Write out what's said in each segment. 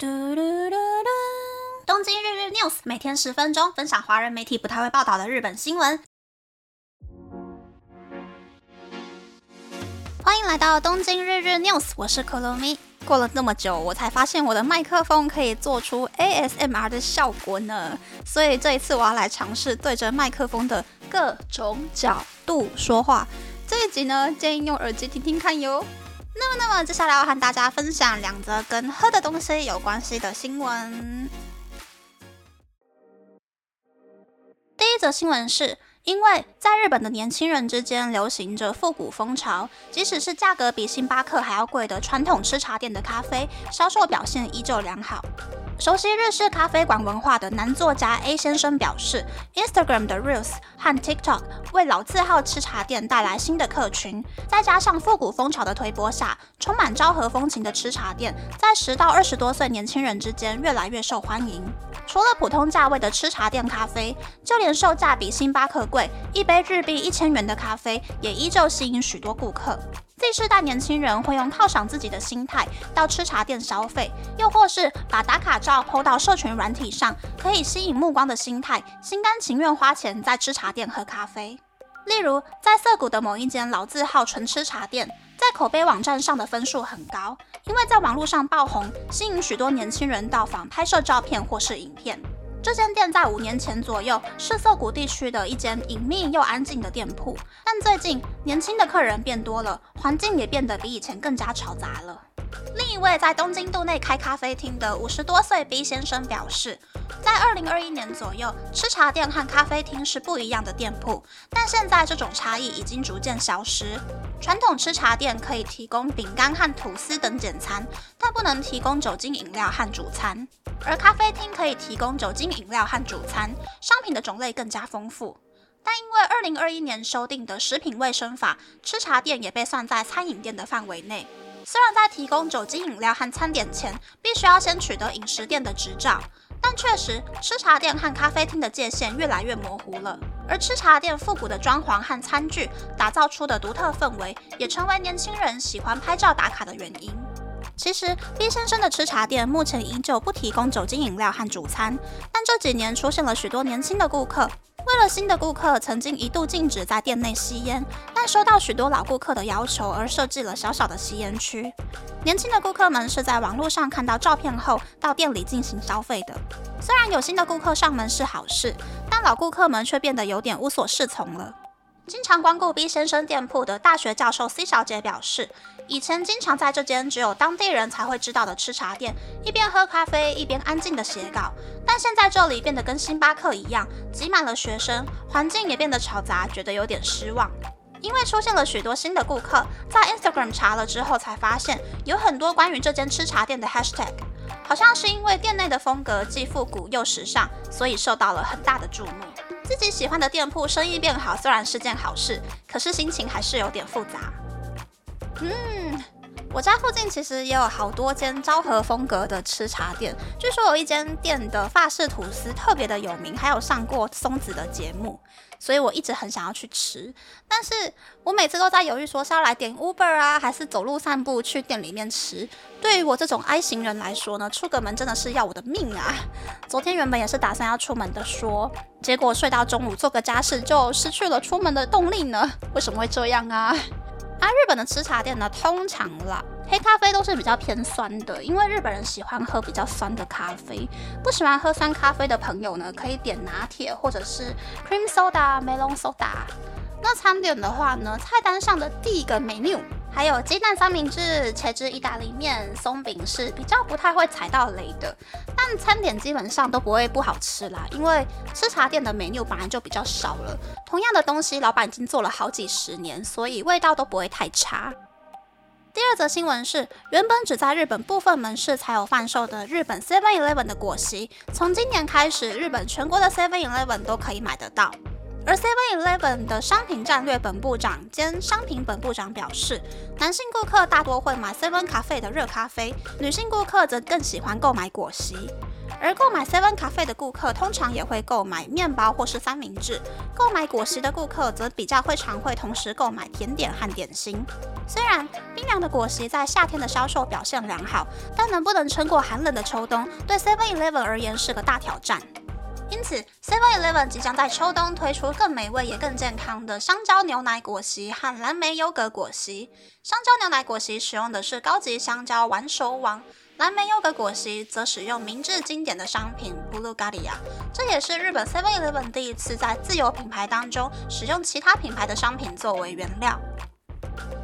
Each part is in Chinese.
嘟嘟嘟嘟！东京日日 news 每天十分钟，分享华人媒体不太会报道的日本新闻。欢迎来到东京日日 news，我是可露咪。过了这么久，我才发现我的麦克风可以做出 ASMR 的效果呢。所以这一次我要来尝试对着麦克风的各种角度说话。这一集呢，建议用耳机听听看哟。那么，那么接下来要和大家分享两则跟喝的东西有关系的新闻。第一则新闻是，因为在日本的年轻人之间流行着复古风潮，即使是价格比星巴克还要贵的传统吃茶店的咖啡，销售表现依旧良好。熟悉日式咖啡馆文化的男作家 A 先生表示，Instagram 的 Reels 和 TikTok 为老字号吃茶店带来新的客群，再加上复古风潮的推波下，充满昭和风情的吃茶店在十到二十多岁年轻人之间越来越受欢迎。除了普通价位的吃茶店咖啡，就连售价比星巴克贵一杯日币一千元的咖啡，也依旧吸引许多顾客。Z 世代年轻人会用犒赏自己的心态到吃茶店消费，又或是把打卡照 PO 到社群软体上，可以吸引目光的心态，心甘情愿花钱在吃茶店喝咖啡。例如，在涩谷的某一间老字号纯吃茶店，在口碑网站上的分数很高，因为在网络上爆红，吸引许多年轻人到访拍摄照片或是影片。这间店在五年前左右是涩谷地区的一间隐秘又安静的店铺，但最近年轻的客人变多了，环境也变得比以前更加嘈杂了。另一位在东京都内开咖啡厅的五十多岁 B 先生表示，在二零二一年左右，吃茶店和咖啡厅是不一样的店铺，但现在这种差异已经逐渐消失。传统吃茶店可以提供饼干和吐司等简餐，但不能提供酒精饮料和主餐；而咖啡厅可以提供酒精饮料和主餐，商品的种类更加丰富。但因为二零二一年修订的食品卫生法，吃茶店也被算在餐饮店的范围内。虽然在提供酒精饮料和餐点前，必须要先取得饮食店的执照，但确实吃茶店和咖啡厅的界限越来越模糊了。而吃茶店复古的装潢和餐具打造出的独特氛围，也成为年轻人喜欢拍照打卡的原因。其实，B 先生的吃茶店目前依旧不提供酒精饮料和主餐，但这几年出现了许多年轻的顾客。为了新的顾客，曾经一度禁止在店内吸烟，但收到许多老顾客的要求而设计了小小的吸烟区。年轻的顾客们是在网络上看到照片后到店里进行消费的。虽然有新的顾客上门是好事，但老顾客们却变得有点无所适从了。经常光顾 B 先生店铺的大学教授 C 小姐表示，以前经常在这间只有当地人才会知道的吃茶店，一边喝咖啡一边安静的写稿。但现在这里变得跟星巴克一样，挤满了学生，环境也变得嘈杂，觉得有点失望。因为出现了许多新的顾客，在 Instagram 查了之后才发现，有很多关于这间吃茶店的 Hashtag，好像是因为店内的风格既复古又时尚，所以受到了很大的注目。自己喜欢的店铺生意变好，虽然是件好事，可是心情还是有点复杂。嗯，我家附近其实也有好多间昭和风格的吃茶店，据说有一间店的法式吐司特别的有名，还有上过松子的节目。所以我一直很想要去吃，但是我每次都在犹豫，说是要来点 Uber 啊，还是走路散步去店里面吃。对于我这种 I 型人来说呢，出个门真的是要我的命啊！昨天原本也是打算要出门的，说结果睡到中午做个家事就失去了出门的动力呢？为什么会这样啊？啊，日本的吃茶店呢，通常啦。黑咖啡都是比较偏酸的，因为日本人喜欢喝比较酸的咖啡。不喜欢喝酸咖啡的朋友呢，可以点拿铁或者是 cream soda、melon soda。那餐点的话呢，菜单上的第一个 menu 还有鸡蛋三明治、茄汁意大利面、松饼是比较不太会踩到雷的。但餐点基本上都不会不好吃啦，因为吃茶店的 menu 本来就比较少了，同样的东西老板已经做了好几十年，所以味道都不会太差。第二则新闻是，原本只在日本部分门市才有贩售的日本 Seven Eleven 的果昔，从今年开始，日本全国的 Seven Eleven 都可以买得到。而 Seven Eleven 的商品战略本部长兼商品本部长表示，男性顾客大多会买 Seven 咖啡的热咖啡，女性顾客则更喜欢购买果昔。而购买 Seven 咖啡的顾客通常也会购买面包或是三明治，购买果昔的顾客则比较会常会同时购买甜点和点心。虽然冰凉的果昔在夏天的销售表现良好，但能不能撑过寒冷的秋冬，对 Seven Eleven 而言是个大挑战。因此，Seven Eleven 即将在秋冬推出更美味也更健康的香蕉牛奶果昔和蓝莓优格果昔。香蕉牛奶果昔使用的是高级香蕉玩熟王，蓝莓优格果昔则使用明治经典的商品 Blue Galia。这也是日本 Seven Eleven 第一次在自有品牌当中使用其他品牌的商品作为原料。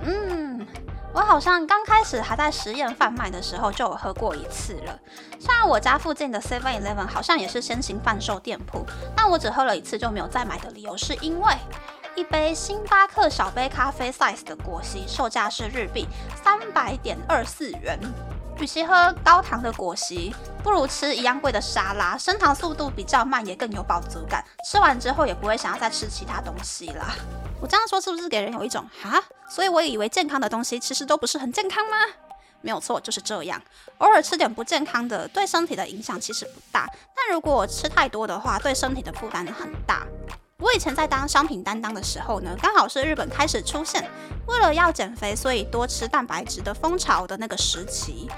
嗯。我好像刚开始还在实验贩卖的时候就有喝过一次了。虽然我家附近的 Seven Eleven 好像也是先行贩售店铺，但我只喝了一次就没有再买的理由，是因为一杯星巴克小杯咖啡 size 的果昔售价是日币三百点二四元。与其喝高糖的果昔，不如吃一样贵的沙拉，升糖速度比较慢，也更有饱足感。吃完之后也不会想要再吃其他东西啦。我这样说是不是给人有一种哈？所以我以为健康的东西其实都不是很健康吗？没有错，就是这样。偶尔吃点不健康的，对身体的影响其实不大。但如果我吃太多的话，对身体的负担很大。我以前在当商品担当的时候呢，刚好是日本开始出现为了要减肥，所以多吃蛋白质的风潮的那个时期。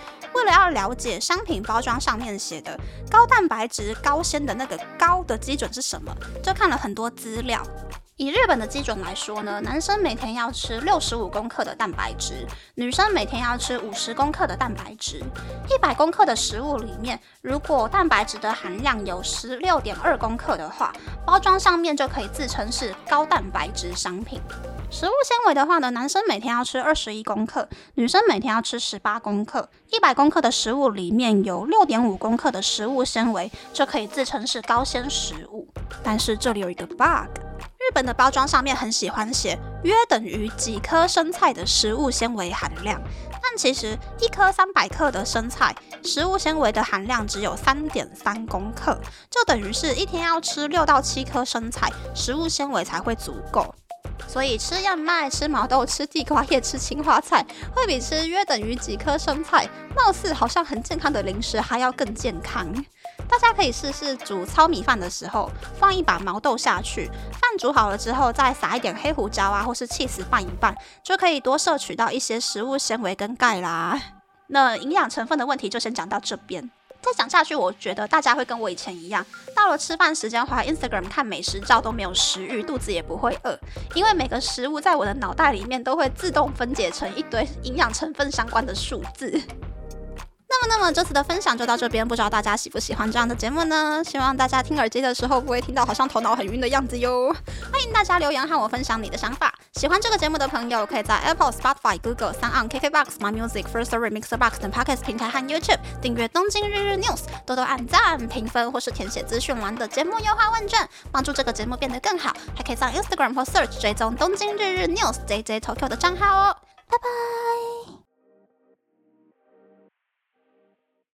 了要了解商品包装上面写的高蛋白质、高纤的那个高的基准是什么，就看了很多资料。以日本的基准来说呢，男生每天要吃六十五公克的蛋白质，女生每天要吃五十公克的蛋白质。一百公克的食物里面，如果蛋白质的含量有十六点二公克的话，包装上面就可以自称是高蛋白质商品。食物纤维的话呢，男生每天要吃二十一公克，女生每天要吃十八公克。一百公克克的食物里面有六点五公克的食物纤维，就可以自称是高纤食物。但是这里有一个 bug。日本的包装上面很喜欢写约等于几颗生菜的食物纤维含量，但其实一颗三百克的生菜食物纤维的含量只有三点三公克，就等于是一天要吃六到七颗生菜，食物纤维才会足够。所以吃燕麦、吃毛豆、吃地瓜叶、吃青花菜，会比吃约等于几颗生菜，貌似好像很健康的零食还要更健康。大家可以试试煮糙米饭的时候，放一把毛豆下去，饭煮好了之后，再撒一点黑胡椒啊，或是 cheese 拌一拌，就可以多摄取到一些食物纤维跟钙啦。那营养成分的问题就先讲到这边。再讲下去，我觉得大家会跟我以前一样，到了吃饭时间滑 Instagram 看美食照都没有食欲，肚子也不会饿，因为每个食物在我的脑袋里面都会自动分解成一堆营养成分相关的数字。那么，那么这次的分享就到这边，不知道大家喜不喜欢这样的节目呢？希望大家听耳机的时候不会听到好像头脑很晕的样子哟。欢迎大家留言和我分享你的想法。喜欢这个节目的朋友，可以在 Apple、Spotify、Google、s o u n KKBox、My Music、First remixer box 等 Podcast 平台和 YouTube 订阅《东京日日 News》，多多按赞、评分或是填写资讯栏的节目优化问卷，帮助这个节目变得更好。还可以上 Instagram 或 Search 追踪《东京日日 News》JJ Tokyo 的账号哦。拜拜。